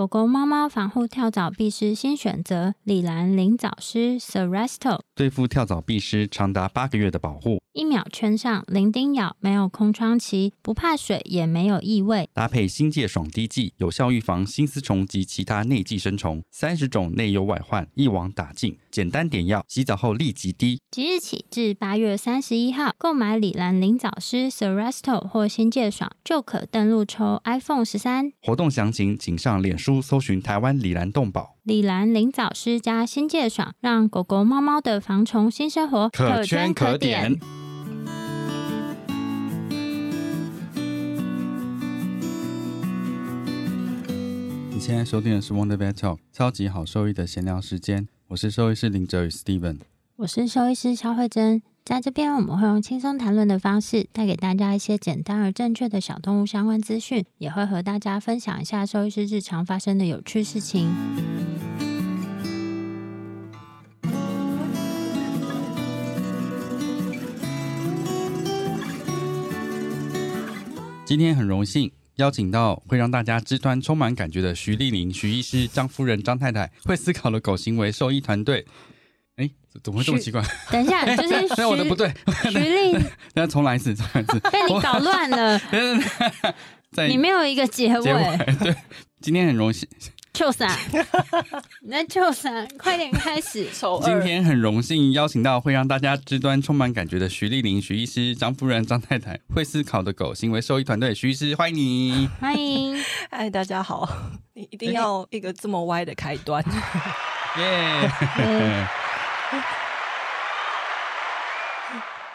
狗狗、猫猫防护跳蚤壁虱新选择：礼蓝灵藻虱 Seresto，对付跳蚤壁虱长达八个月的保护。一秒圈上，零叮咬，没有空窗期，不怕水，也没有异味。搭配新界爽滴剂，有效预防新丝虫及其他内寄生虫。三十种内忧外患一网打尽，简单点药，洗澡后立即滴。即日起至八月三十一号，购买礼蓝灵藻虱 Seresto 或新界爽，就可登录抽 iPhone 十三。活动详情请上脸书搜寻台湾李兰动保。礼蓝灵藻虱加新界爽，让狗狗猫猫的防虫新生活可圈可点。你现在收听的是 Wonder Vet Talk 超级好兽医的闲聊时间，我是兽医师林哲宇 Steven，我是兽医师肖慧珍，在这边我们会用轻松谈论的方式，带给大家一些简单而正确的小动物相关资讯，也会和大家分享一下兽医师日常发生的有趣事情。今天很荣幸。邀请到会让大家肢端充满感觉的徐丽玲徐医师、张夫人张太太，会思考的狗行为兽医团队。哎，怎么会这么奇怪？等一下，就是徐，我的不对，徐丽，那重来一次，重来一次，被你搞乱了。你没有一个结尾。结尾对，今天很荣幸。就啥？那就啥？快点开始。今天很荣幸邀请到会让大家肢端充满感觉的徐丽玲徐医师、张夫人张太太，会思考的狗行为兽医团队徐医师，欢迎你。欢迎。嗨，大家好。你一定要一个这么歪的开端。耶。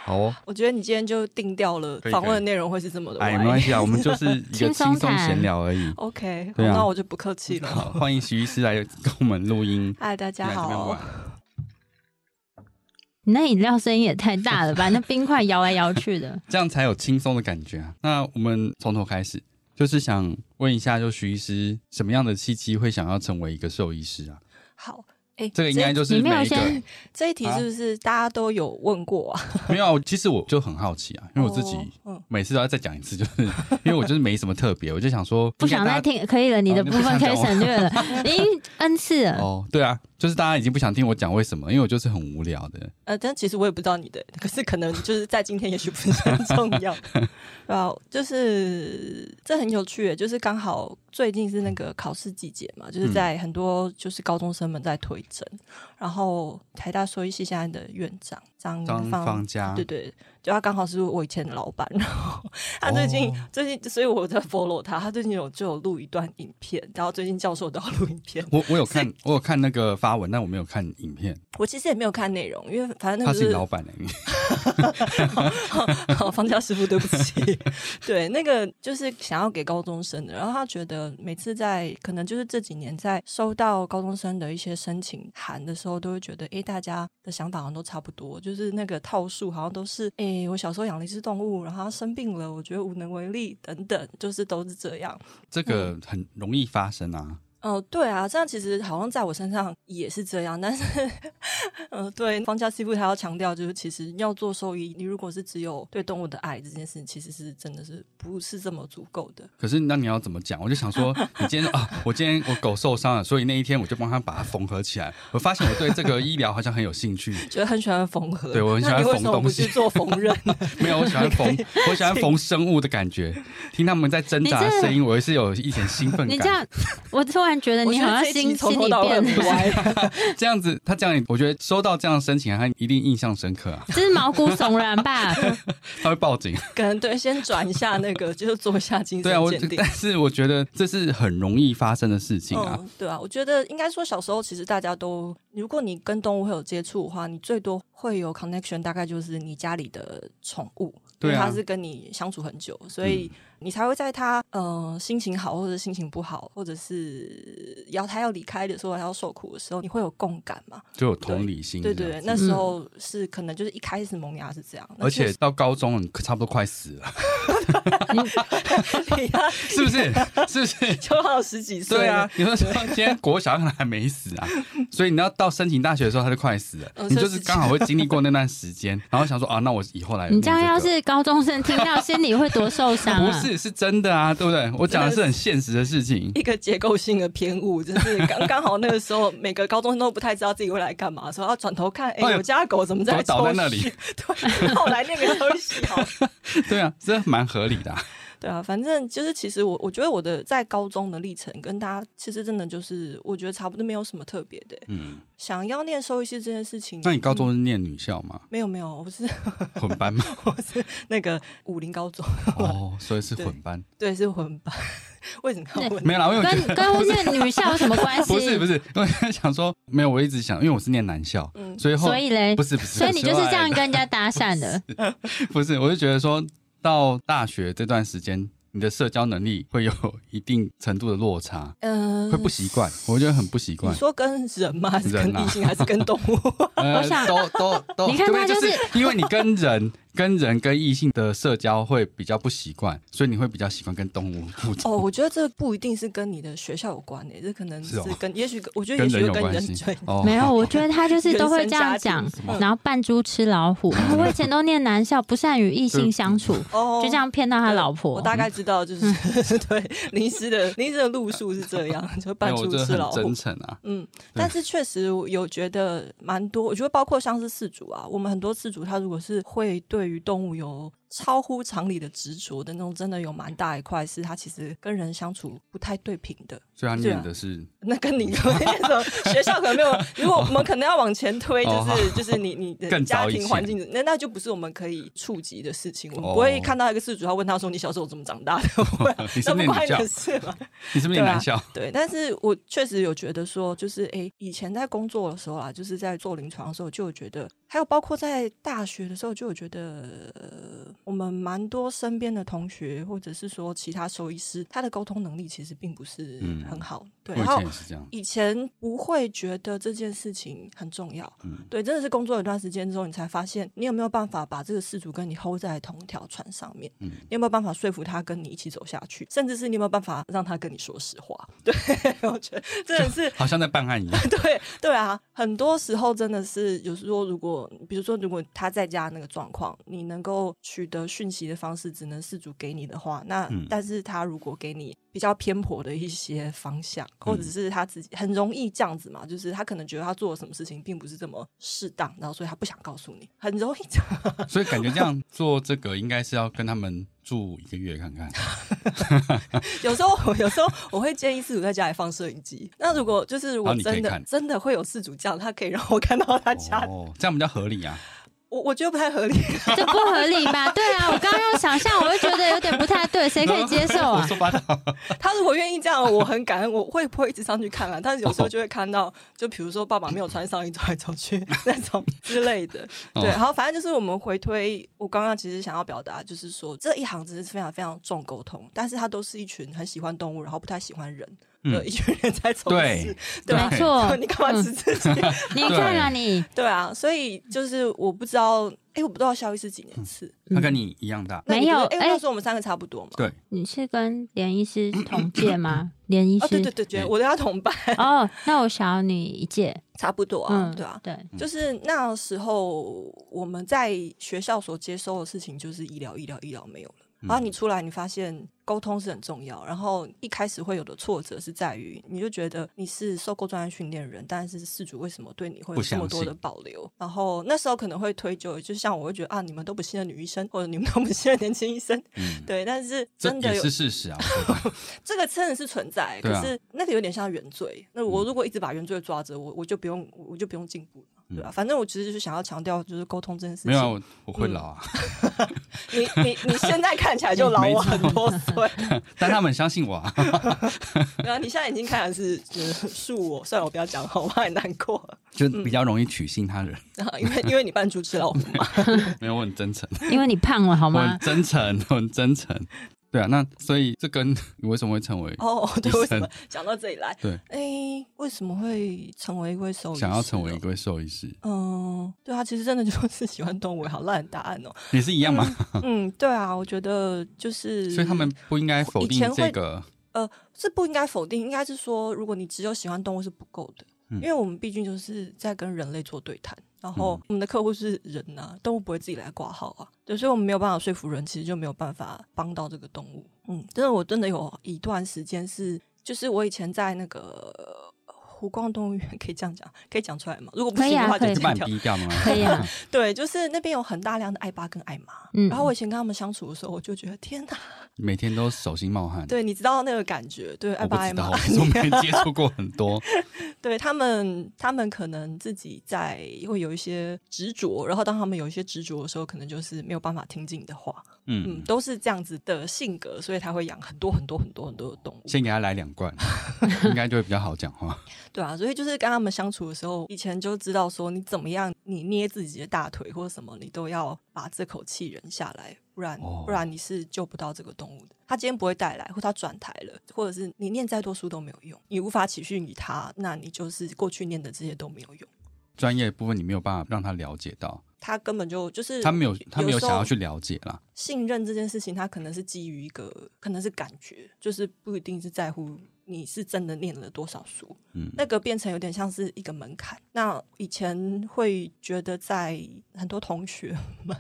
好哦，我觉得你今天就定掉了访问的内容会是这么的。哎，没关系啊，我们就是 一个轻松闲聊而已。OK，对啊，那我就不客气了。好，欢迎徐医师来跟我们录音。嗨，大家好。你那饮料声音也太大了吧？那冰块摇来摇去的，这样才有轻松的感觉啊。那我们从头开始，就是想问一下，就徐医师什么样的契机会想要成为一个兽医师啊？好。哎，这个应该就是每一个这一题是不是大家都有问过啊？没有，其实我就很好奇啊，因为我自己每次都要再讲一次，就是因为我就是没什么特别，我就想说不想再听，可以了，你的部分可以省略了，已经 N 次了。哦，对啊，就是大家已经不想听我讲为什么，因为我就是很无聊的。呃，但其实我也不知道你的，可是可能就是在今天，也许不是很重要。啊，就是这很有趣，就是刚好最近是那个考试季节嘛，就是在很多就是高中生们在推甄，然后台大兽医系现在的院长张张芳嘉，对对。就他刚好是我以前的老板，然后他最近、oh. 最近，所以我在 follow 他。他最近有就有录一段影片，然后最近教授都要录影片。我我有看，我有看那个发文，但我没有看影片。我其实也没有看内容，因为反正那个、就是、他是老板 的。好，好，方家师傅，对不起。对，那个就是想要给高中生的，然后他觉得每次在可能就是这几年在收到高中生的一些申请函的时候，都会觉得，哎，大家的想法好像都差不多，就是那个套数好像都是，哎。我小时候养了一只动物，然后它生病了，我觉得无能为力，等等，就是都是这样。这个很容易发生啊。哦，对啊，这样其实好像在我身上也是这样，但是，嗯、呃，对，方家师傅他要强调，就是其实要做兽医，你如果是只有对动物的爱这件事，其实是真的是不是这么足够的。可是那你要怎么讲？我就想说，你今天啊，我今天我狗受伤了，所以那一天我就帮他把它缝合起来。我发现我对这个医疗好像很有兴趣，觉得很喜欢缝合。对，我很喜欢缝东西，做缝纫。没有，我喜欢缝，我喜欢缝生物的感觉，听他们在挣扎的声音，我也是有一点兴奋感。你这样，我突然。觉得你好像心心里变歪，这样子，他这样，我觉得收到这样的申请，他一定印象深刻啊。这是毛骨悚然吧？他会报警。可能对，先转一下那个，就是做一下精神鉴定。对啊，但是我觉得这是很容易发生的事情啊。嗯、对啊，我觉得应该说小时候其实大家都如果你跟动物会有接触的话，你最多会有 connection，大概就是你家里的宠物，因为它是跟你相处很久，所以你才会在他呃心情好或者心情不好，或者是要他要离开的时候，他要受苦的时候，你会有共感嘛？就有同理心。对对对，那时候是可能就是一开始萌芽是这样，而且到高中你差不多快死了，是不是？是不是？就好十几岁？对啊，你说今天国小可能还没死啊，所以你要到申请大学的时候，他就快死了。你就是刚好会经历过那段时间，然后想说啊，那我以后来。你这样要是高中生听到，心里会多受伤啊？不 是，是真的啊，对不对？我讲的是很现实的事情。一个结构性的偏误，就是刚刚好那个时候，每个高中生都不太知道自己会来干嘛，说要转头看，哎，我家狗怎么在倒在那里？对，后来那个东西好。对啊，这蛮合理的。对啊，反正就是，其实我我觉得我的在高中的历程跟大家其实真的就是，我觉得差不多没有什么特别的。嗯，想要念兽医师这件事情，那你高中是念女校吗？嗯、没有没有，我是 混班吗？我是那个武林高中哦，所以是混班。对，对，是混班。为什么要混？没有啦，因为跟跟念女校有什么关系？不是不是，因为想说没有，我一直想，因为我是念男校，嗯、所以后所以嘞，不是不是，所以你就是这样跟人家搭讪的？不是，我就觉得说。到大学这段时间，你的社交能力会有一定程度的落差，嗯，会不习惯，我觉得很不习惯。你说跟人吗？还是跟异性？还是跟动物？都都都，你看他就是因为你跟人。跟人跟异性的社交会比较不习惯，所以你会比较喜欢跟动物互动。哦，我觉得这不一定是跟你的学校有关诶，这可能是跟，是哦、也许我觉得也许跟人对。哦、没有，我觉得他就是都会这样讲，然后扮猪吃老虎。我以前都念男校，不善与异性相处，就这样骗到他老婆。我大概知道，就是、嗯、对临时的临时的路数是这样，就扮猪吃老虎。真诚啊，嗯，但是确实有觉得蛮多，我觉得包括像是四主啊，我们很多饲主他如果是会对。对于动物有超乎常理的执着的那种，真的有蛮大一块是他其实跟人相处不太对平的。所以他念的是、啊、那跟你说那种学校可能没有。如果我们可能要往前推，就是、哦、就是你你的家庭环境，那那就不是我们可以触及的事情。我们不会看到一个事主，他问他说：“你小时候怎么长大的？” 哦、你是不是念女校？你是不是念男校？对，但是我确实有觉得说，就是哎、欸，以前在工作的时候啊，就是在做临床的时候，就有觉得，还有包括在大学的时候，就有觉得。呃，我们蛮多身边的同学，或者是说其他兽医师，他的沟通能力其实并不是很好。嗯、对，然后以前不会觉得这件事情很重要。嗯，对，真的是工作一段时间之后，你才发现你有没有办法把这个事主跟你 hold 在同一条船上面。嗯，你有没有办法说服他跟你一起走下去？甚至是你有没有办法让他跟你说实话？对，我觉得真的是好像在办案一样。对，对啊，很多时候真的是有时候，如果比如说，如果他在家那个状况，你能够取得讯息的方式只能事主给你的话，那、嗯、但是他如果给你比较偏颇的一些方向，或者是他自己很容易这样子嘛，就是他可能觉得他做了什么事情并不是这么适当，然后所以他不想告诉你，很容易这样。所以感觉这样 做这个应该是要跟他们住一个月看看。有时候有时候我会建议事主在家里放摄影机。那如果就是如果真的真的会有事主这样，他可以让我看到他家，哦，这样比较合理啊。我我觉得不太合理，这不合理吧？对啊，我刚刚用想象，我会觉得有点不太对，谁可以接受啊？他如果愿意这样，我很感恩。我会不会一直上去看啊？但是有时候就会看到，就比如说爸爸没有穿上衣走来走去那种之类的。对，然后反正就是我们回推，我刚刚其实想要表达，就是说这一行真是非常非常重沟通，但是他都是一群很喜欢动物，然后不太喜欢人。有一群人在从事，对，没错。你干嘛指自己？你看啊，你。对。啊，所以就是我不知道，哎，我不知道肖医师几年次，他跟你一样大，没有？哎，那时候我们三个差不多嘛。对，你是跟连医师同届吗？连医师，对对对，我跟他同班。哦，那我小你一届，差不多啊，对啊，对，就是那时候我们在学校所接收的事情就是医疗，医疗，医疗没有了，然后你出来，你发现。沟通是很重要，然后一开始会有的挫折是在于，你就觉得你是受过专业训练的人，但是事主为什么对你会有这么多的保留？然后那时候可能会推就，就像我会觉得啊，你们都不信任女医生，或者你们都不信任年轻医生，嗯，对。但是真的有是事实啊，这个真的是存在，可是那个有点像原罪。那我如果一直把原罪抓着，我我就不用，我就不用进步。对吧？反正我其实就是想要强调，就是沟通这件事情。没有，我，我会老啊。嗯、你你你现在看起来就老我很多岁，但他们相信我啊。对啊，你现在已经看始是就是恕我，算了，我不要讲话，我怕你难过。就比较容易取信他人。嗯 因为因为你扮猪吃老虎嘛，没有，我很真诚。因为你胖了好吗？我很真诚，我很真诚。对啊，那所以这跟 你为什么会成为哦？对，为什么讲到这里来？对，哎，为什么会成为一位兽医？想要成为一位兽医师？嗯，对啊，其实真的就是喜欢动物，好烂的答案哦。也是一样吗？嗯，对啊，我觉得就是，所以他们不应该否定这个。呃，是不应该否定，应该是说，如果你只有喜欢动物是不够的，嗯，因为我们毕竟就是在跟人类做对谈。然后我们的客户是人呐、啊，动物不会自己来挂号啊，对，所以我们没有办法说服人，其实就没有办法帮到这个动物。嗯，真的，我真的有一段时间是，就是我以前在那个湖光动物园，可以这样讲，可以讲出来吗？如果不行的话就，就慢低调吗？可以啊。对，就是那边有很大量的爱爸跟爱妈，嗯，然后我以前跟他们相处的时候，我就觉得天哪。每天都手心冒汗，对，你知道那个感觉，对，爱爸爱妈，我没接触过很多，对他们，他们可能自己在会有一些执着，然后当他们有一些执着的时候，可能就是没有办法听进你的话，嗯，嗯，都是这样子的性格，所以他会养很多很多很多很多的动物。先给他来两罐，应该就会比较好讲话。对啊，所以就是跟他们相处的时候，以前就知道说，你怎么样，你捏自己的大腿或者什么，你都要把这口气忍下来。不然，不然你是救不到这个动物的。他今天不会带来，或他转台了，或者是你念再多书都没有用，你无法起训于他，那你就是过去念的这些都没有用。专业部分你没有办法让他了解到，他根本就就是他没有，他没有想要去了解啦。信任这件事情，他可能是基于一个，可能是感觉，就是不一定是在乎。你是真的念了多少书？嗯，那个变成有点像是一个门槛。那以前会觉得在很多同学们，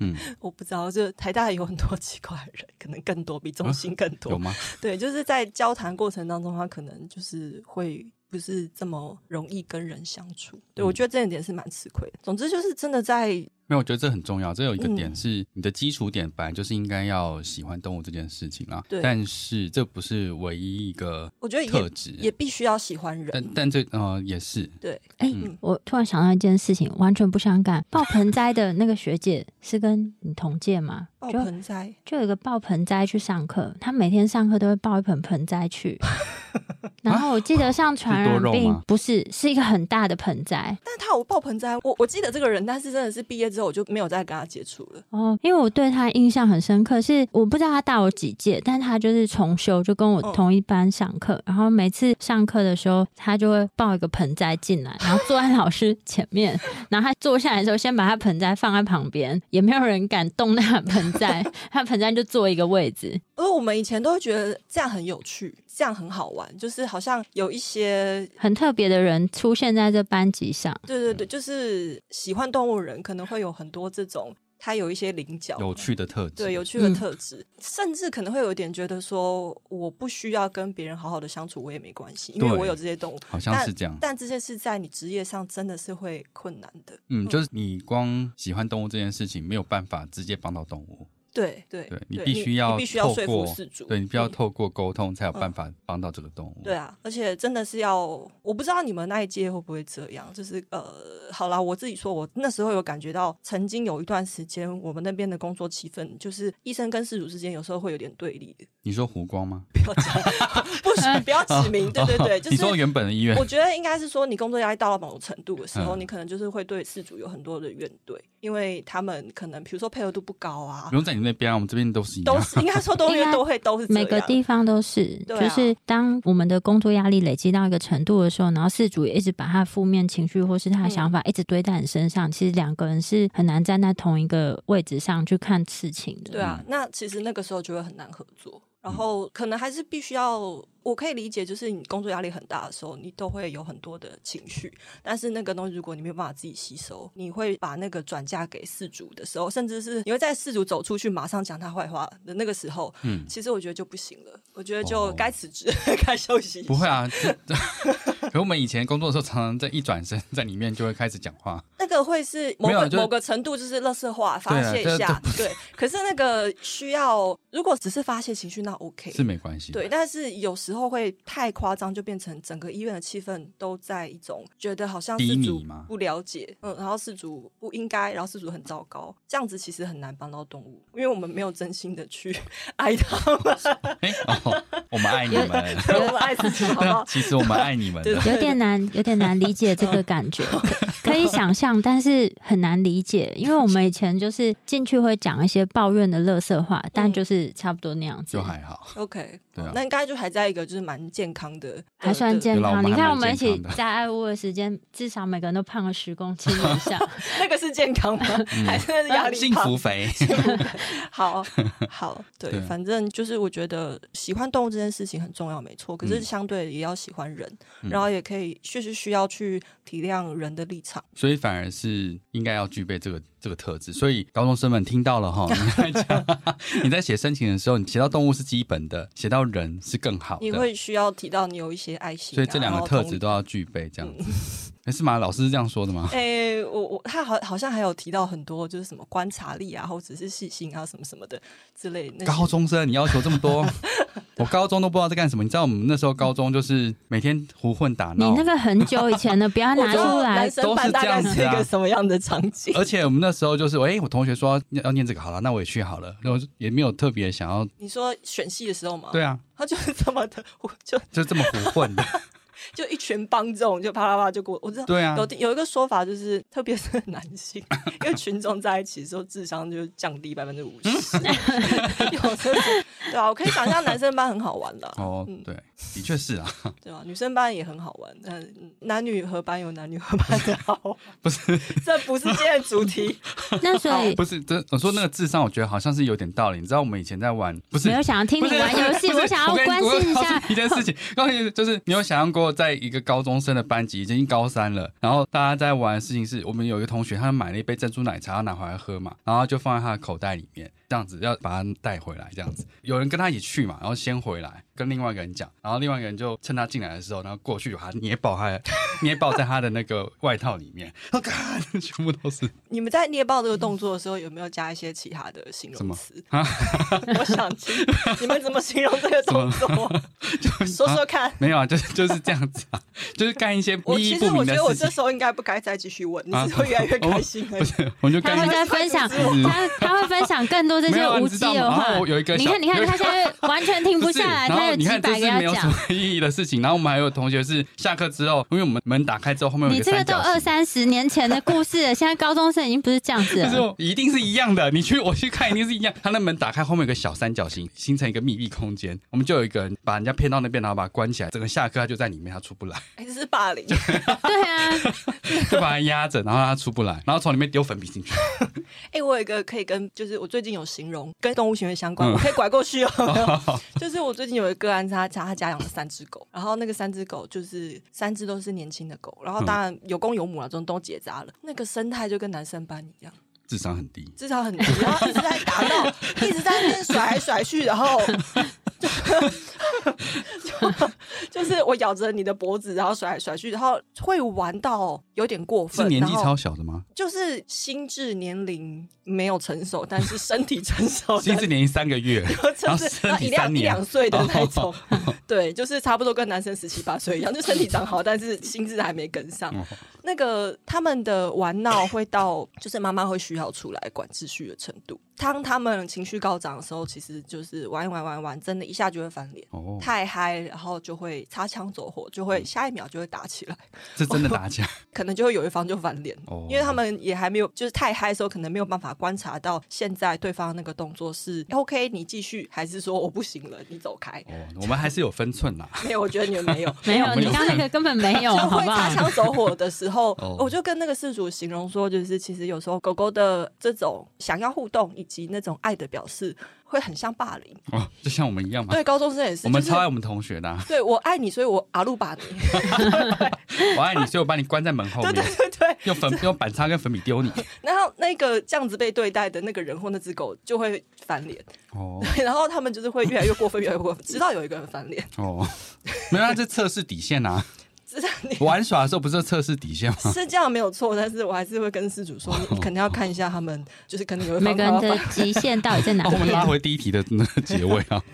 嗯，我不知道，就台大有很多奇怪的人，可能更多，比中心更多，啊，有吗？对，就是在交谈过程当中，他可能就是会不是这么容易跟人相处。对，我觉得这一点是蛮吃亏的。总之就是真的在。没有，我觉得这很重要。这有一个点是，你的基础点本来就是应该要喜欢动物这件事情啊。对。但是这不是唯一一个，我觉得特质也必须要喜欢人。但但这呃也是。对。哎、嗯，我突然想到一件事情，完全不相干。抱盆栽的那个学姐是跟你同届吗？抱盆栽就，就有一个抱盆栽去上课，她每天上课都会抱一盆盆栽去。然后我记得像传染病，不是，是一个很大的盆栽。但是他有抱盆栽，我我记得这个人，但是真的是毕业之后我就没有再跟他接触了。哦，因为我对他印象很深刻，是我不知道他大我几届，但他就是重修，就跟我同一班上课。嗯、然后每次上课的时候，他就会抱一个盆栽进来，然后坐在老师前面。然后他坐下来的时候，先把他盆栽放在旁边，也没有人敢动那盆栽，他盆栽就坐一个位置。而我们以前都会觉得这样很有趣。这样很好玩，就是好像有一些很特别的人出现在这班级上。对对对，就是喜欢动物人可能会有很多这种，他有一些棱角，有趣的特质，对，有趣的特质，嗯，甚至可能会有一点觉得说，我不需要跟别人好好的相处，我也没关系，因为我有这些动物，好像是这样。但，但这些是在你职业上真的是会困难的。嗯，就是你光喜欢动物这件事情，没有办法直接帮到动物。对对对，你必须要你必须要说服事主，对，你必须要透过沟通才有办法帮到这个动物。嗯。对啊，而且真的是要，我不知道你们那一届会不会这样，就是呃，好啦，我自己说，我那时候有感觉到，曾经有一段时间，我们那边的工作气氛，就是医生跟事主之间有时候会有点对立。你说湖光吗？不要讲，不是，不要指名。对对对，就是你说原本的医院，我觉得应该是说，你工作压力到了某种程度的时候，嗯，你可能就是会对事主有很多的怨怼，因为他们可能比如说配合度不高啊。不用在你那边啊，我们这边都是。都是应该说，都都会都是每个地方都是，就是当我们的工作压力累积到一个程度的时候，然后事主也一直把他负面情绪或是他的想法一直堆在你身上，其实两个人是很难站在同一个位置上去看事情的。对啊，那其实那个时候就会很难合作，然后可能还是必须要。我可以理解，就是你工作压力很大的时候，你都会有很多的情绪。但是那个东西，如果你没有办法自己吸收，你会把那个转嫁给事主的时候，甚至是你会在事主走出去马上讲他坏话的那个时候，嗯，其实我觉得就不行了。我觉得就该辞职，哦、该休息。不会啊，可我们以前工作的时候，常常在一转身，在里面就会开始讲话。那个会是某个某个程度，就是乐色化发泄一下，对，对。可是那个需要，如果只是发泄情绪，那 OK 是没关系。对，但是有时。时候会太夸张，就变成整个医院的气氛都在一种觉得好像是主不了解，嗯，然后事主不应该，然后事主很糟糕，这样子其实很难帮到动物，因为我们没有真心的去 爱他们。哎、哦，我们爱你们，我们爱自己，好不好？其实我们爱你们，有点难，有点难理解这个感觉，可以想象，但是很难理解，因为我们以前就是进去会讲一些抱怨的乐色话，但就是差不多那样子，就还好。OK，对啊，那应该就还在一个就是蛮健康的，还算健康。你看我们一起在爱屋的时间，至少每个人都胖了十公斤以上，那个是健康吗？还是压力幸福肥？好 好，对，反正就是我觉得喜欢动物这件事情很重要，没错。可是相对也要喜欢人，然后也可以确实需要去体谅人的立场，所以反而是应该要具备这个这个特质。所以高中生们听到了哈，你在讲，你在写申请的时候，你写到动物是基本的，写到人是更好的。你会需要提到你有一些爱心，所以这两个特质都要具备，这样子。欸、是吗？老师是这样说的吗？诶、欸，我我他好好像还有提到很多，就是什么观察力啊，或者是细心啊，什么什么的之类的。高中生，你要求这么多，我高中都不知道在干什么。你知道我们那时候高中就是每天胡混打闹。你那个很久以前的，不要拿出来。男生班大概是一个什么样的场景？而且我们那时候就是，哎、欸，我同学说要要念这个，好了，那我也去好了。然后也没有特别想要。你说选系的时候吗？对啊，他就是这么的，我就就这么胡混的。就一群帮众，就啪啪啪就过。我知道，对啊，有有一个说法，就是特别是男性，因为群众在一起的时候，智商就降低百分之五十。有的对啊，我可以想象男生班很好玩的。哦，对，的确是啊。对啊，女生班也很好玩，但男女合班有男女合班的好。不是，这不是今天的主题。那所以不是，这我说那个智商，我觉得好像是有点道理。你知道，我们以前在玩，不是没有想要听你玩游戏，我想要关心一下一件事情。刚才就是你有想象过？在一个高中生的班级，已经高三了，然后大家在玩的事情是，我们有一个同学，他买了一杯珍珠奶茶，要拿回来喝嘛，然后就放在他的口袋里面。这样子要把它带回来，这样子有人跟他一起去嘛，然后先回来跟另外一个人讲，然后另外一个人就趁他进来的时候，然后过去把他捏爆他，捏爆在他的那个外套里面，全部都是。你们在捏爆这个动作的时候，有没有加一些其他的形容词？啊 我想听你们怎么形容这个动作？就说说看。没有啊，就是就是这样子啊，就是干一些意义不明的事情。其实我觉得我这时候应该不该再继续问，你是会越来越开心。不是，我就他会在分享，他他会分享更多。这些无稽的话，有一个你看，你看，他现在完全停不下来，他有几百个要讲。没有什么意义的事情。然后我们还有同学是下课之后，因为我们门打开之后，后面有你这个都二三十年前的故事了，现在高中生已经不是这样子了。就是一定是一样的，你去我去看，一定是一样。他那门打开，后面有个小三角形，形成一个密闭空间。我们就有一个人把人家骗到那边，然后把他关起来。整个下课他就在里面，他出不来。哎，这是霸凌。对啊，就把他压着，然后他出不来，然后从里面丢粉笔进去。哎，我有一个可以跟，就是我最近有形容跟动物行为相关，我可以拐过去哦。就是我最近有一个个案，他家他家养了三只狗，然后那个三只狗就是三只都是年轻的狗，然后当然有公有母了，这种都结扎了。那个生态就跟男生班一样，智商很低，智商很低，然后一直在打闹，一直在那边甩来甩去，然后。就 就是我咬着你的脖子，然后甩来甩去，然后会玩到有点过分。是年纪超小的吗？就是心智年龄没有成熟，但是身体成熟。心智年龄三个月，就是一两一两岁的那种。对，就是差不多跟男生十七八岁一样，就身体长好，但是心智还没跟上。那个他们的玩闹会到，就是妈妈会需要出来管秩序的程度。当他们情绪高涨的时候，其实就是玩一玩玩玩，真的，一下就会翻脸。哦，太嗨，然后就会擦枪走火，就会下一秒就会打起来。是真的打起来，可能就会有一方就翻脸。哦，因为他们也还没有，就是太嗨的时候，可能没有办法观察到现在对方那个动作是 OK，你继续，还是说我不行了，你走开。哦，我们还是有分寸呐。没有，我觉得你们没有，没有，你刚那个根本没有，就会擦枪走火的时候，我就跟那个事主形容说，就是其实有时候狗狗的这种想要互动以及那种爱的。表示会很像霸凌哦，就像我们一样嘛。对，高中生也是。我们超爱我们同学的、啊。对，我爱你，所以我阿鲁巴你。我爱你，所以我把你关在门后面。对对对对，用粉用板擦跟粉笔丢你。然后那个这样子被对待的那个人或那只狗就会翻脸哦。然后他们就是会越来越过分，越来越过分，直到有一个人翻脸哦。没有，这测试底线啊。玩耍的时候不是测试底线吗？是这样没有错，但是我还是会跟事主说，你肯定要看一下他们，就是可能有每个人的极限到底在哪里。我们拉回第一题的那个结尾啊。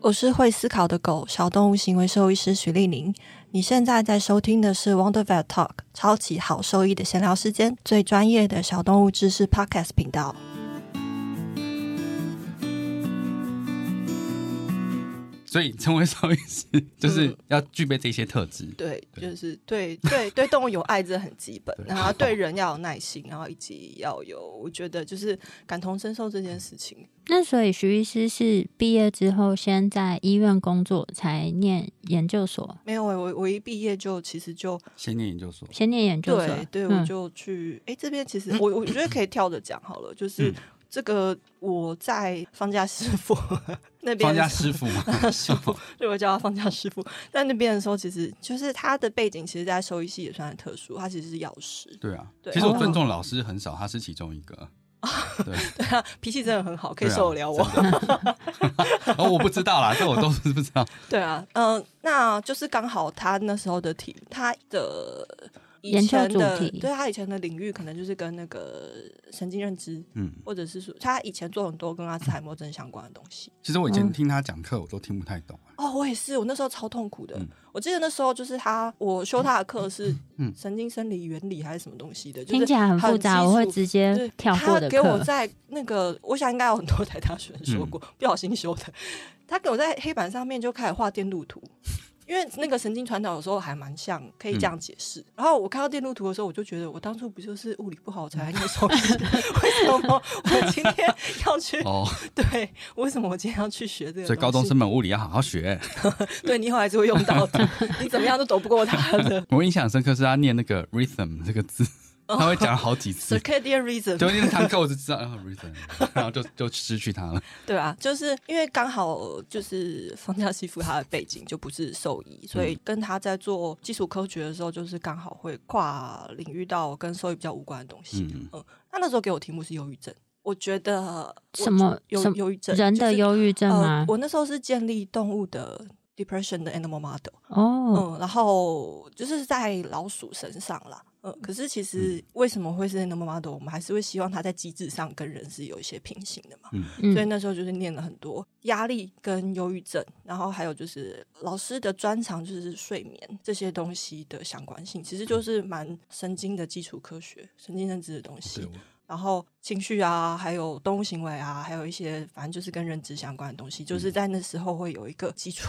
我是会思考的狗，小动物行为兽医师许丽宁。你现在在收听的是 Wonder Vet Talk，超级好兽医的闲聊时间，最专业的小动物知识 Podcast 频道。所以成为兽医师 就是要具备这些特质、嗯。对，就是对对对动物有爱，这很基本。然后对人要有耐心，然后以及要有，我觉得就是感同身受这件事情。那所以徐医师是毕业之后先在医院工作，才念研究所？没有，我我一毕业就其实就先念研究所，先念研究所。对，对我就去。哎、嗯，这边其实我我觉得可以跳着讲好了，就是。嗯这个我在放假师傅那边，方家师傅嘛，师傅，对，我叫他方家师傅。在那边的时候，其实就是他的背景，其实，在兽医系也算很特殊。他其实是药师。对啊，对。其实我尊重老师很少，他是其中一个。对 对啊，脾气真的很好，可以受得了我。哦，我不知道啦，这我都是不知道。对啊，嗯、呃，那就是刚好他那时候的题，他的。以前的对他以前的领域可能就是跟那个神经认知，嗯，或者是说他以前做很多跟阿兹海默症相关的东西。其实我以前听他讲课，我都听不太懂。哦，我也是，我那时候超痛苦的。嗯、我记得那时候就是他，我修他的课是神经生理原理还是什么东西的，就是、听起来很复杂，我会直接跳过的。他给我在那个，我想应该有很多 台大学生说过，嗯、不小心修的。他给我在黑板上面就开始画电路图。因为那个神经传导有时候还蛮像，可以这样解释。嗯、然后我看到电路图的时候，我就觉得我当初不就是物理不好才来念兽医？为什么我今天要去？哦，对，为什么我今天要去学这个？所以高中生们物理要好好学。对，你以后还是会用到的，你怎么样都躲不过他的。我印象深刻是他念那个 rhythm 这个字。他会讲好几次，circadian rhythm，就因为堂课我就知道啊 rhythm，然后就就失去他了。对啊，就是因为刚好就是方家西夫他的背景就不是兽医，所以跟他在做基础科学的时候，就是刚好会跨领域到跟兽医比较无关的东西。嗯，嗯，他那时候给我题目是忧郁症，我觉得什么忧忧郁症，人的忧郁症吗？就是呃？我那时候是建立动物的 depression 的 animal model。哦，嗯，然后就是在老鼠身上啦。可是其实为什么会是 animal model？我们还是会希望它在机制上跟人是有一些平行的嘛。嗯，所以那时候就是念了很多压力跟忧郁症，然后还有就是老师的专长就是睡眠这些东西的相关性，其实就是蛮神经的基础科学、神经认知的东西。然后情绪啊，还有动物行为啊，还有一些反正就是跟认知相关的东西，就是在那时候会有一个基础。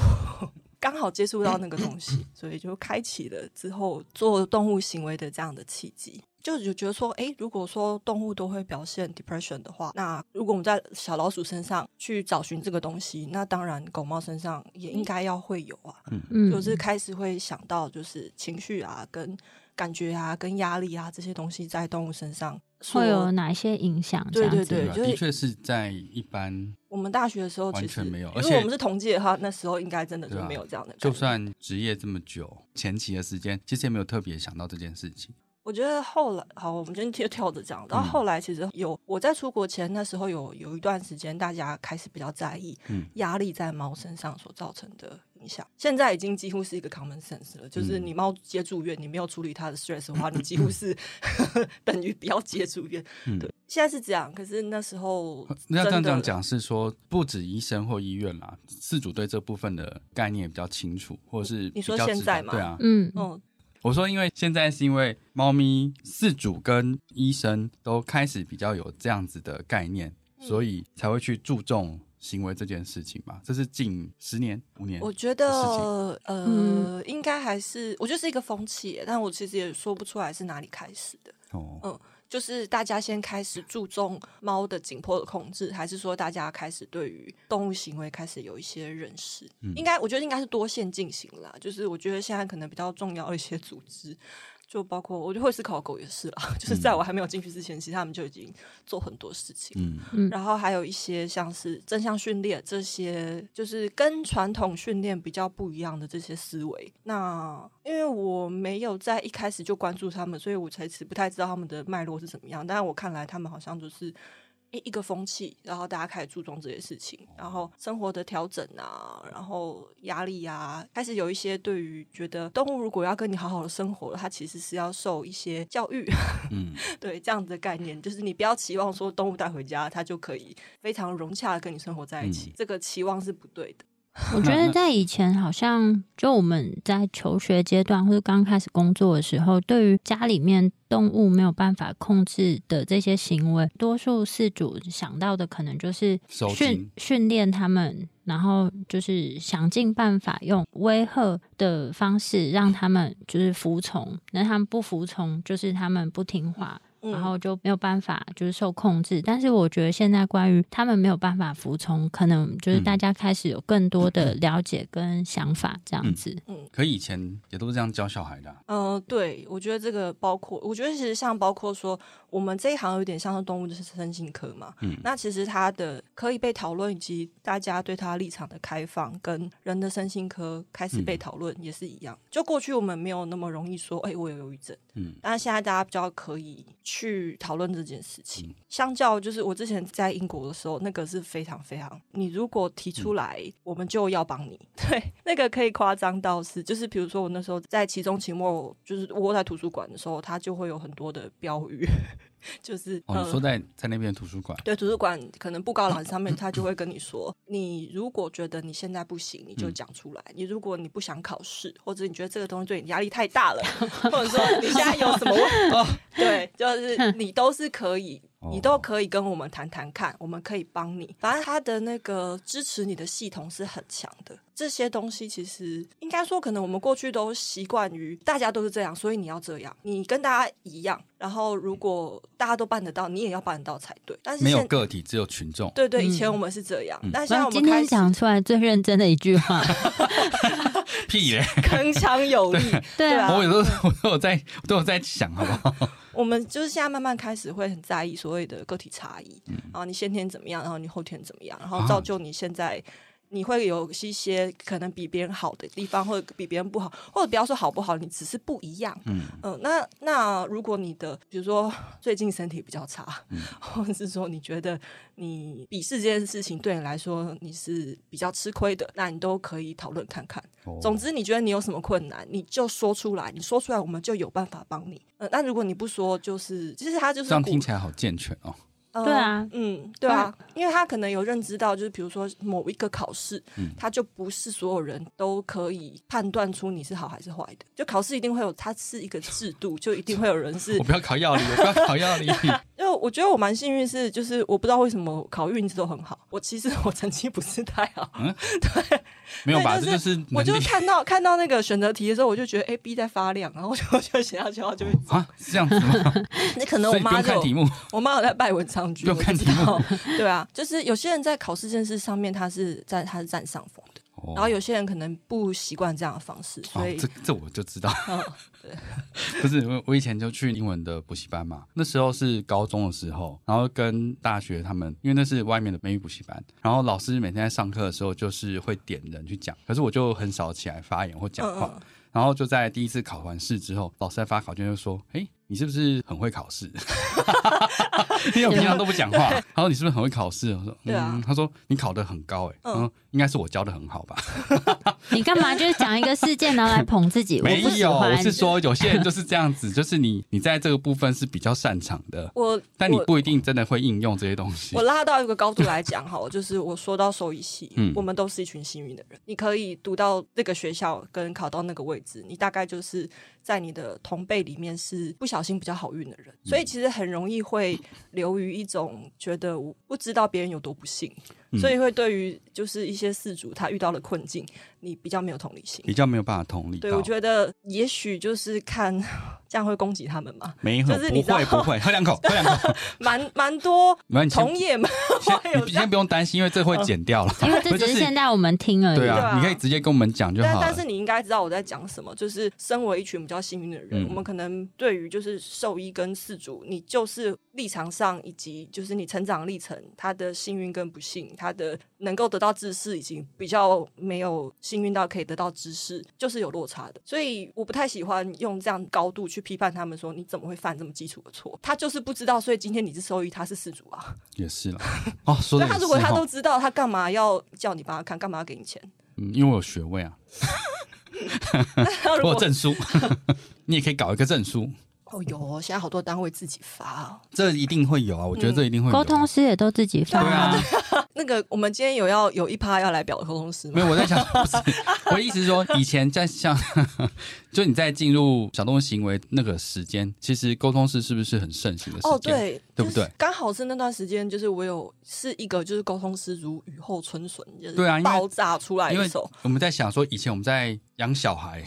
刚好接触到那个东西，所以就开启了之后做动物行为的这样的契机。就就觉得说，哎，如果说动物都会表现 depression 的话，那如果我们在小老鼠身上去找寻这个东西，那当然狗猫身上也应该要会有啊。嗯，就是开始会想到，就是情绪啊、跟感觉啊、跟压力啊这些东西在动物身上会有哪些影响？对对对，的确是在一般。我们大学的时候其实完全没有，而且如果我们是同届的话，那时候应该真的就没有这样的。就算职业这么久，前期的时间其实也没有特别想到这件事情。我觉得后来，好，我们今天跳着讲。然后后来其实有我在出国前那时候有有一段时间，大家开始比较在意压力在猫身上所造成的影响。现在已经几乎是一个 common sense 了，就是你猫接住院，你没有处理它的 stress 的话，你几乎是 等于不要接住院。对，现在是这样。可是那时候那这样这样讲是说，不止医生或医院啦，饲主对这部分的概念也比较清楚，或者是你说现在嘛？对啊，嗯嗯。我说，因为现在是因为猫咪饲主跟医生都开始比较有这样子的概念，嗯、所以才会去注重行为这件事情嘛。这是近十年、五年，我觉得呃，嗯、应该还是我觉得是一个风气，但我其实也说不出来是哪里开始的。哦，嗯。就是大家先开始注重猫的紧迫的控制，还是说大家开始对于动物行为开始有一些认识？嗯、应该我觉得应该是多线进行啦。就是我觉得现在可能比较重要的一些组织。就包括我就会思考狗也是啦，就是在我还没有进去之前，其实他们就已经做很多事情。嗯嗯，然后还有一些像是正向训练这些，就是跟传统训练比较不一样的这些思维。那因为我没有在一开始就关注他们，所以我才是不太知道他们的脉络是怎么样。但是我看来，他们好像就是。一一个风气，然后大家开始注重这些事情，然后生活的调整啊，然后压力啊，开始有一些对于觉得动物如果要跟你好好的生活，它其实是要受一些教育，嗯，对这样子的概念，就是你不要期望说动物带回家，它就可以非常融洽的跟你生活在一起，嗯、这个期望是不对的。我觉得在以前，好像就我们在求学阶段或者刚开始工作的时候，对于家里面动物没有办法控制的这些行为，多数饲主想到的可能就是训训练他们，然后就是想尽办法用威吓的方式让他们就是服从，那他们不服从，就是他们不听话。然后就没有办法，就是受控制。但是我觉得现在关于他们没有办法服从，可能就是大家开始有更多的了解跟想法这样子。嗯，可以前也都是这样教小孩的啊。嗯，呃，对，我觉得这个包括，我觉得其实像包括说，我们这一行有点像是动物就是身心科嘛。嗯，那其实它的可以被讨论，以及大家对它立场的开放，跟人的身心科开始被讨论也是一样。就过去我们没有那么容易说，哎，我有忧郁症。嗯，但是现在大家比较可以。去讨论这件事情，相较就是我之前在英国的时候，那个是非常非常，你如果提出来，我们就要帮你。对，那个可以夸张到是，就是比如说我那时候在期中期末，就是窝在图书馆的时候，它就会有很多的标语。就是哦，你说在在那边图书馆，对，图书馆可能布告栏上面，他就会跟你说，你如果觉得你现在不行，你就讲出来。你如果你不想考试，或者你觉得这个东西对你压力太大了，或者说你现在有什么问题，对，就是你都是可以。你都可以跟我们谈谈看，我们可以帮你。反正他的那个支持你的系统是很强的。这些东西其实应该说，可能我们过去都习惯于大家都是这样，所以你要这样，你跟大家一样。然后如果大家都办得到，你也要办得到才对。但是没有个体，只有群众。对对，以前我们是这样，嗯、但现在我们今天讲出来最认真的一句话，屁嘞，铿锵有力。对啊，我有时候我都有在，都有在想，好不好？我们就是现在慢慢开始会很在意所谓的个体差异，嗯、然后你先天怎么样，然后你后天怎么样，然后造就你现在你会有一些可能比别人好的地方，或者比别人不好，或者不要说好不好，你只是不一样。嗯嗯、呃，那那如果你的比如说最近身体比较差，嗯、或者是说你觉得你鄙视这件事情对你来说你是比较吃亏的，那你都可以讨论看看。哦、总之，你觉得你有什么困难，你就说出来，你说出来，我们就有办法帮你。呃，那如果你不说，就是其实他就是这样听起来好健全哦。呃、对啊，嗯，对啊，因为他可能有认知到，就是比如说某一个考试，嗯，他就不是所有人都可以判断出你是好还是坏的。就考试一定会有，它是一个制度，就一定会有人是。我不要考药理，我不要考药理。因为我觉得我蛮幸运，是就是我不知道为什么考运气都很好。我其实我成绩不是太好，嗯，对。没有吧？这就是我就看到看到那个选择题的时候，我就觉得哎，B 在发亮，然后我就我就写下去，然后就会啊，是这样子吗？那可能我妈看题目，我妈有在拜文昌君，不用看题目，对啊，就是有些人在考试这件事上面，他是在他是占上风的。然后有些人可能不习惯这样的方式，所以、哦、这这我就知道。哦 对，不是我我以前就去英文的补习班嘛，那时候是高中的时候，然后跟大学他们，因为那是外面的美语补习班，然后老师每天在上课的时候就是会点人去讲，可是我就很少起来发言或讲话。嗯嗯然后就在第一次考完试之后，老师在发考卷就说：“哎，你是不是很会考试？因为我平常都不讲话。他说你是不是很会考试？我说嗯。他说你考得很高，哎，嗯，应该是我教的很好吧？你干嘛就是讲一个事件然后来捧自己？没有，我是说有些人就是这样子，就是你你在这个部分是比较擅长的，我但你不一定真的会应用这些东西。我拉到一个高度来讲哈，就是我说到兽医系，嗯，我们都是一群幸运的人，你可以读到这个学校跟考到那个位置，你大概就是。在你的同辈里面是不小心比较好运的人，所以其实很容易会流于一种觉得我不知道别人有多不幸，所以会对于就是一些事主他遇到了困境，你比较没有同理心，比较没有办法同理。对，我觉得也许就是看这样会攻击他们吗，没有，就是你不会不会，喝两口，喝两口，蛮蛮多同业嘛，你先不用担心，因为这会剪掉了，因为这 只是现在我们听而已。对啊，你可以直接跟我们讲就好。但是你应该知道我在讲什么，就是身为一群比较。幸运的人，嗯、我们可能对于就是兽医跟饲主，你就是立场上以及就是你成长历程，他的幸运跟不幸，他的能够得到知识，以及比较没有幸运到可以得到知识，就是有落差的。所以我不太喜欢用这样高度去批判他们，说你怎么会犯这么基础的错？他就是不知道，所以今天你是收益，他是失主啊，也是了。哦，所以 他如果他都知道，他干嘛要叫你帮他看？干嘛要给你钱？嗯，因为我有学位啊。我有证书，你也可以搞一个证书。哦，有，现在好多单位自己发，这一定会有啊！我觉得这一定会有。沟通师也都自己发，对啊。那个我们今天有要有一趴要来表的沟通师吗？没有，我在想，不是，我的意思是说，以前在像，就你在进入小动物行为那个时间，其实沟通师是不是很盛行的时间？哦，对，对不对？刚好是那段时间，就是我有是一个就是沟通师如雨后春笋，就是对啊，爆炸出来的时候，因为我们在想说，以前我们在。养小孩，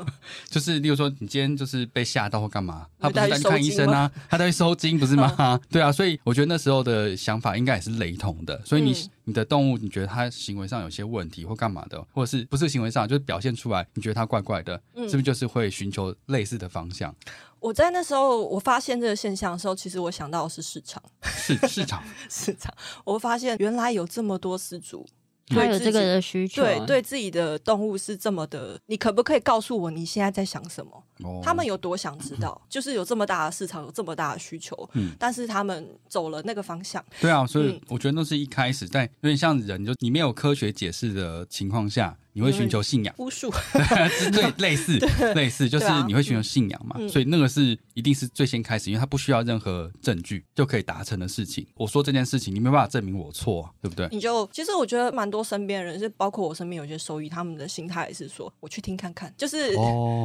就是例如说，你今天就是被吓到或干嘛，他不是带你看医生啊，他都会收金，不是吗？对啊，所以我觉得那时候的想法应该也是雷同的。所以你、嗯、你的动物，你觉得它行为上有些问题或干嘛的，或者是不是行为上，就是表现出来，你觉得它怪怪的，是不是就是会寻求类似的方向？我在那时候我发现这个现象的时候，其实我想到的是市场，市市场，市场。我发现原来有这么多失主。他有这个的需求，对对自己的动物是这么的，你可不可以告诉我你现在在想什么？哦、他们有多想知道？嗯、就是有这么大的市场，有这么大的需求，嗯，但是他们走了那个方向。对啊，所以我觉得那是一开始，但有点像人，就你没有科学解释的情况下。你会寻求信仰，巫术，对，类似，类似，就是你会寻求信仰嘛，所以那个是一定是最先开始，因为他不需要任何证据就可以达成的事情。我说这件事情，你没办法证明我错，对不对？你就其实我觉得蛮多身边的人，是包括我身边有些收益，他们的心态也是说，我去听看看，就是，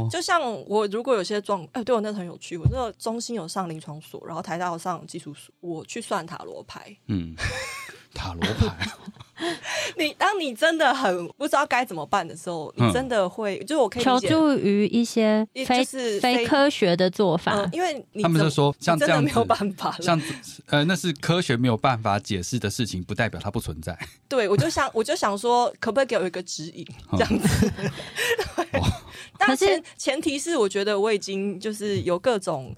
就像我我如果有些状，哎，对我那很有趣，我那个中心有上临床所，然后台大有上技术所，我去算塔罗牌，嗯，塔罗牌。你当你真的很不知道该怎么办的时候，你真的会，就是我可以求助于一些非是非科学的做法，因为他们就说像这样没有办法，像呃那是科学没有办法解释的事情，不代表它不存在。对，我就想我就想说，可不可以给我一个指引这样子？但是前提是，我觉得我已经就是有各种。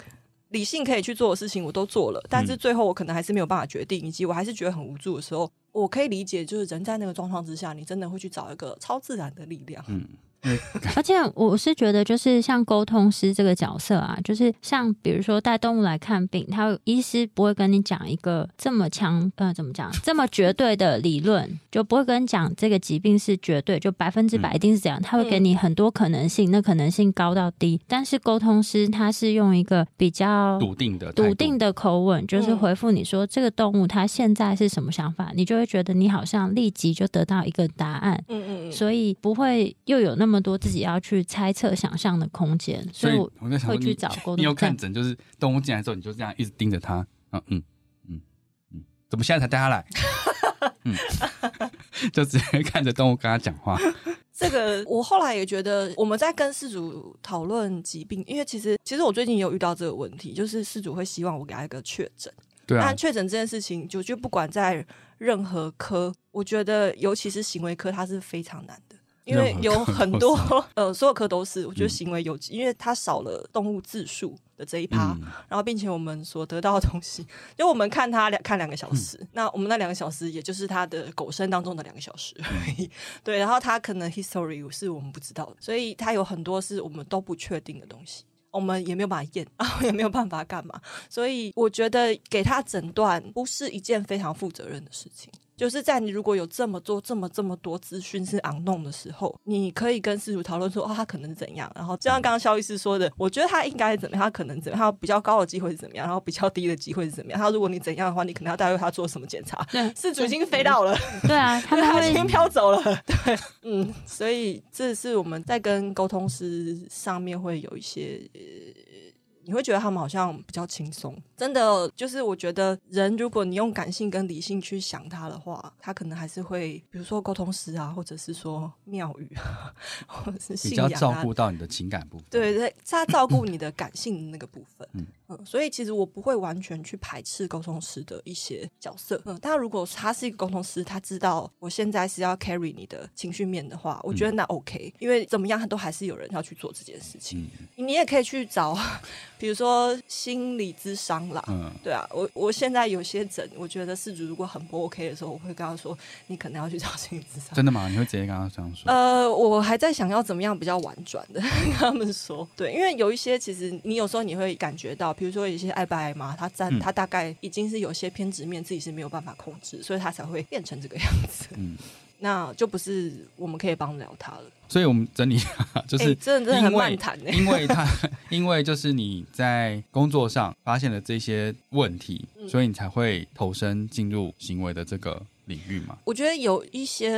理性可以去做的事情我都做了，但是最后我可能还是没有办法决定，以及我还是觉得很无助的时候，我可以理解，就是人在那个状况之下，你真的会去找一个超自然的力量。嗯。而且我是觉得，就是像沟通师这个角色啊，就是像比如说带动物来看病，他医师不会跟你讲一个这么强，呃，怎么讲，这么绝对的理论，就不会跟你讲这个疾病是绝对，就百分之百一定是这样。他会给你很多可能性，那可能性高到低。但是沟通师他是用一个比较笃定的、笃定的口吻，就是回复你说这个动物它现在是什么想法，你就会觉得你好像立即就得到一个答案。嗯嗯嗯，所以不会又有那么。那么多自己要去猜测、想象的空间，所以我会去找 沟通。你有看诊，就是动物进来之后，你就这样一直盯着它。嗯嗯嗯嗯，怎么现在才带它来？嗯，就直接看着动物跟他讲话。这个我后来也觉得，我们在跟事主讨论疾病，因为其实其实我最近也有遇到这个问题，就是事主会希望我给他一个确诊。对啊。但确诊这件事情，就就不管在任何科，我觉得尤其是行为科，它是非常难的。因为有很多呃，所有科都是，我觉得行为有，因为它少了动物自述的这一趴，嗯、然后并且我们所得到的东西，就我们看它两看两个小时，嗯、那我们那两个小时也就是它的狗生当中的两个小时而已，对，然后它可能 history 是我们不知道的，所以它有很多是我们都不确定的东西，我们也没有办法验，然后也没有办法干嘛，所以我觉得给他诊断不是一件非常负责任的事情。就是在你如果有这么多、这么这么多资讯是 unknown 的时候，你可以跟事主讨论说，哦，他可能是怎样。然后就像刚刚肖医师说的，我觉得他应该是怎么样，他可能怎么样，他比较高的机会是怎么样，然后比较低的机会是怎么样。他如果你怎样的话，你可能要带回他做什么检查？饲对主已经飞到了，对啊，他们他已经飘走了。对，嗯，所以这是我们在跟沟通师上面会有一些。你会觉得他们好像比较轻松，真的就是我觉得人，如果你用感性跟理性去想他的话，他可能还是会，比如说沟通师啊，或者是说庙宇，或者是信仰啊，比较照顾到你的情感部分。对对，他照顾你的感性的那个部分。嗯。所以其实我不会完全去排斥沟通师的一些角色。嗯，但如果他是一个沟通师，他知道我现在是要 carry 你的情绪面的话，我觉得那 OK，因为怎么样，他都还是有人要去做这件事情。你也可以去找，比如说心理咨商啦。嗯，对啊，我我现在有些诊，我觉得事主如果很不 OK 的时候，我会跟他说，你可能要去找心理咨商。真的吗？你会直接跟他这样说？呃，我还在想要怎么样比较婉转的 跟他们说。对，因为有一些其实你有时候你会感觉到。比如说，有些爱不爱嘛，他占他大概已经是有些偏执面，自己是没有办法控制，所以他才会变成这个样子。嗯，那就不是我们可以帮得了他了。所以我们整理一下，就是真的真的很漫谈呢，因为他因为就是你在工作上发现了这些问题，所以你才会投身进入行为的这个领域吗？我觉得有一些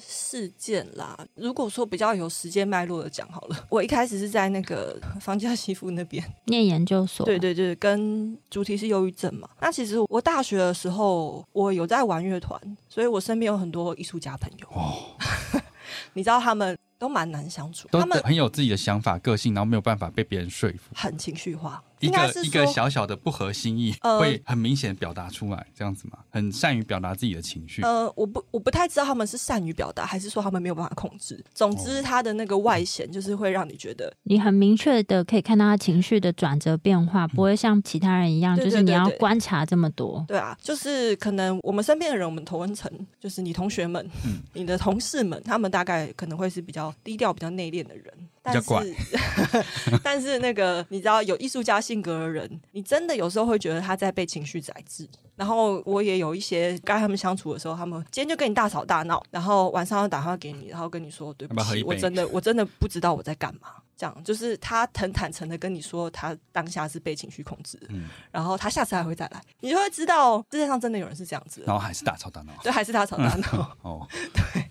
事件啦。如果说比较有时间脉络的讲好了，我一开始是在那个方家媳妇那边念研究所，对对对，跟主题是忧郁症嘛。那其实我大学的时候，我有在玩乐团，所以我身边有很多艺术家朋友。哦，你知道他们都蛮难相处，都他们很有自己的想法、个性，然后没有办法被别人说服，很情绪化。一个一个小小的不合心意，呃、会很明显表达出来，这样子嘛，很善于表达自己的情绪。呃，我不我不太知道他们是善于表达，还是说他们没有办法控制。总之，他的那个外显就是会让你觉得你很明确的可以看到他情绪的转折变化，不会像其他人一样，就是你要观察这么多。对啊，就是可能我们身边的人，我们同温层，就是你同学们、嗯、你的同事们，他们大概可能会是比较低调、比较内敛的人。但是，但是那个你知道，有艺术家性格的人，你真的有时候会觉得他在被情绪宰制。然后我也有一些跟他们相处的时候，他们今天就跟你大吵大闹，然后晚上要打电话给你，然后跟你说对不起，我真的我真的不知道我在干嘛。这样就是他很坦诚的跟你说，他当下是被情绪控制，嗯，然后他下次还会再来，你就会知道世界上真的有人是这样子，然后还是大吵大闹，对，还是大吵大闹，哦，对。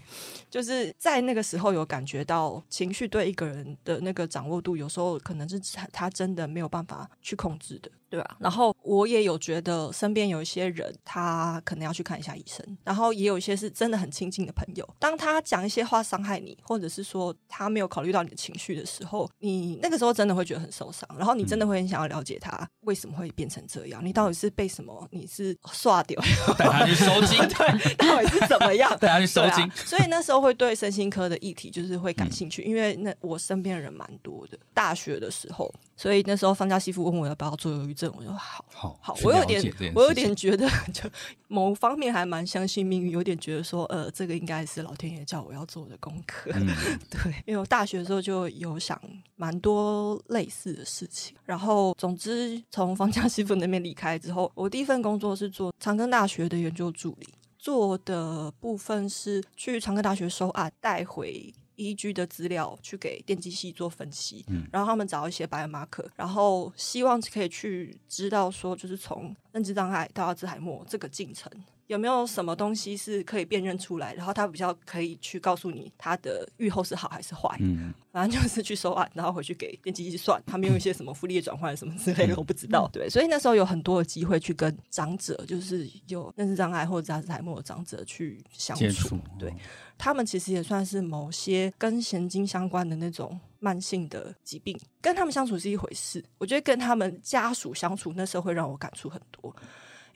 就是在那个时候有感觉到情绪对一个人的那个掌握度，有时候可能是他真的没有办法去控制的。对啊，然后我也有觉得身边有一些人，他可能要去看一下医生。然后也有一些是真的很亲近的朋友，当他讲一些话伤害你，或者是说他没有考虑到你的情绪的时候，你那个时候真的会觉得很受伤。然后你真的会很想要了解他为什么会变成这样，你到底是被什么？你是刷掉？带他去收金？对，到底是怎么样？带他去收金？所以那时候会对身心科的议题就是会感兴趣，嗯、因为那我身边的人蛮多的。大学的时候。所以那时候方家媳妇问我要不要做忧郁症，我就好好好，我有点我有点觉得，就某方面还蛮相信命运，有点觉得说，呃，这个应该是老天爷叫我要做的功课。嗯、对，因为我大学的时候就有想蛮多类似的事情，然后总之从方家媳妇那边离开之后，我第一份工作是做长庚大学的研究助理，做的部分是去长庚大学收案带回。EEG 的资料去给电机系做分析，嗯，然后他们找一些 biomarker，然后希望可以去知道说，就是从认知障碍到阿兹海默这个进程。有没有什么东西是可以辨认出来，然后他比较可以去告诉你他的预后是好还是坏？嗯，反正就是去收案，然后回去给电机系算，他们用一些什么复利转换什么之类的，我不知道。对，所以那时候有很多的机会去跟长者，就是有认知障碍或者阿兹海默的长者去相处。对，他们其实也算是某些跟神经相关的那种慢性的疾病，跟他们相处是一回事。我觉得跟他们家属相处那时候会让我感触很多。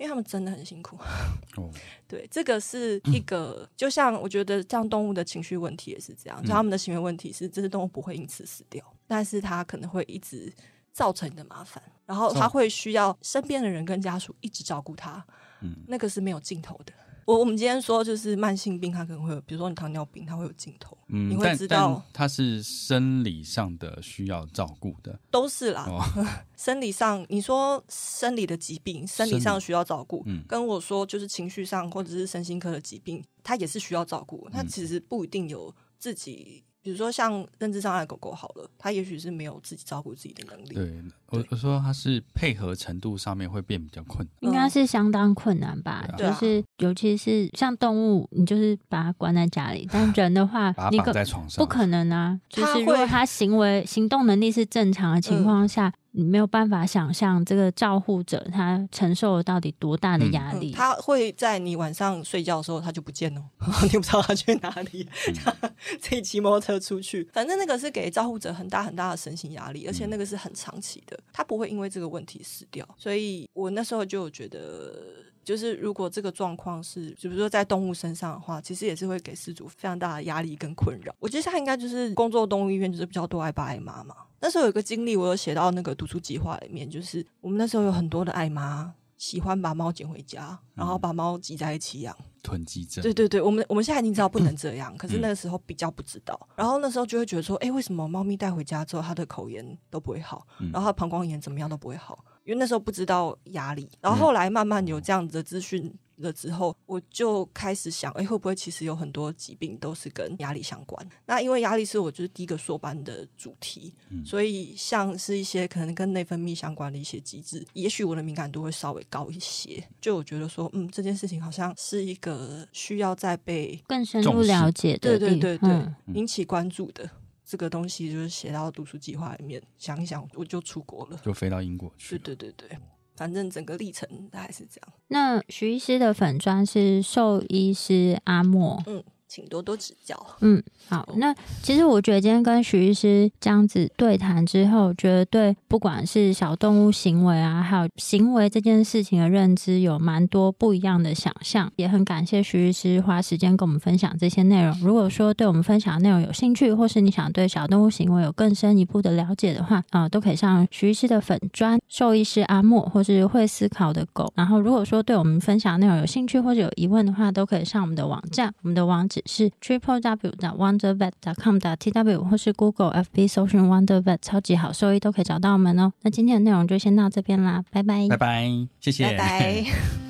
因为他们真的很辛苦，哦，对，这个是一个，嗯、就像我觉得像动物的情绪问题也是这样，就他们的行为问题是，这只动物不会因此死掉，但是它可能会一直造成你的麻烦，然后它会需要身边的人跟家属一直照顾它，嗯，那个是没有尽头的。我我们今天说就是慢性病，它可能会有，比如说你糖尿病，它会有尽头，嗯，你会知道它是生理上的需要照顾的，都是啦。哦、生理上，你说生理的疾病，生理上需要照顾，嗯，跟我说就是情绪上或者是身心科的疾病，它也是需要照顾，它其实不一定有自己。比如说像认知障碍狗狗好了，它也许是没有自己照顾自己的能力。对，我我说它是配合程度上面会变比较困难，应该是相当困难吧？嗯、就是尤其是像动物，你就是把它关在家里，但人的话，把它绑在床上，不可能啊！就是如果他行为行动能力是正常的情况下。嗯你没有办法想象这个照护者他承受了到底多大的压力。嗯嗯。他会在你晚上睡觉的时候他就不见了，你不知道他去哪里，自己骑摩托车出去。反正那个是给照护者很大很大的身心压力，而且那个是很长期的，他不会因为这个问题死掉。所以我那时候就觉得，就是如果这个状况是，比如说在动物身上的话，其实也是会给饲主非常大的压力跟困扰。我觉得他应该就是工作动物医院，就是比较多爱爸爱妈嘛。那时候有一个经历，我有写到那个读书计划里面，就是我们那时候有很多的爱妈喜欢把猫捡回家，然后把猫挤在一起养，囤积症。对对对，我们我们现在已经知道不能这样，可是那个时候比较不知道。然后那时候就会觉得说，哎，为什么猫咪带回家之后，它的口炎都不会好，然后它膀胱炎怎么样都不会好？因为那时候不知道压力，然后后来慢慢有这样子的资讯。了之后，我就开始想，哎，会不会其实有很多疾病都是跟压力相关？那因为压力是我就是第一个硕班的主题，嗯、所以像是一些可能跟内分泌相关的一些机制，也许我的敏感度会稍微高一些。就我觉得说，嗯，这件事情好像是一个需要再被更深入了解的，对对对对，嗯、引起关注的这个东西，就是写到读书计划里面。想一想，我就出国了，就飞到英国去。对对对对。反正整个历程大概是这样。那徐医师的粉砖是兽医师阿莫。嗯。请多多指教。嗯，好。那其实我觉得今天跟徐医师这样子对谈之后，觉得对不管是小动物行为啊，还有行为这件事情的认知，有蛮多不一样的想象。也很感谢徐医师花时间跟我们分享这些内容。如果说对我们分享的内容有兴趣，或是你想对小动物行为有更深一步的了解的话，啊、呃，都可以上徐医师的粉砖兽医师阿莫，或是会思考的狗。然后如果说对我们分享内容有兴趣或者有疑问的话，都可以上我们的网站，我们的网址。是 triple w 的 wondervet dot com 的 t w 或是 Google F B 搜寻 wondervet 超级好兽医都可以找到我们哦。那今天的内容就先到这边啦，拜拜，拜拜，谢谢，拜拜。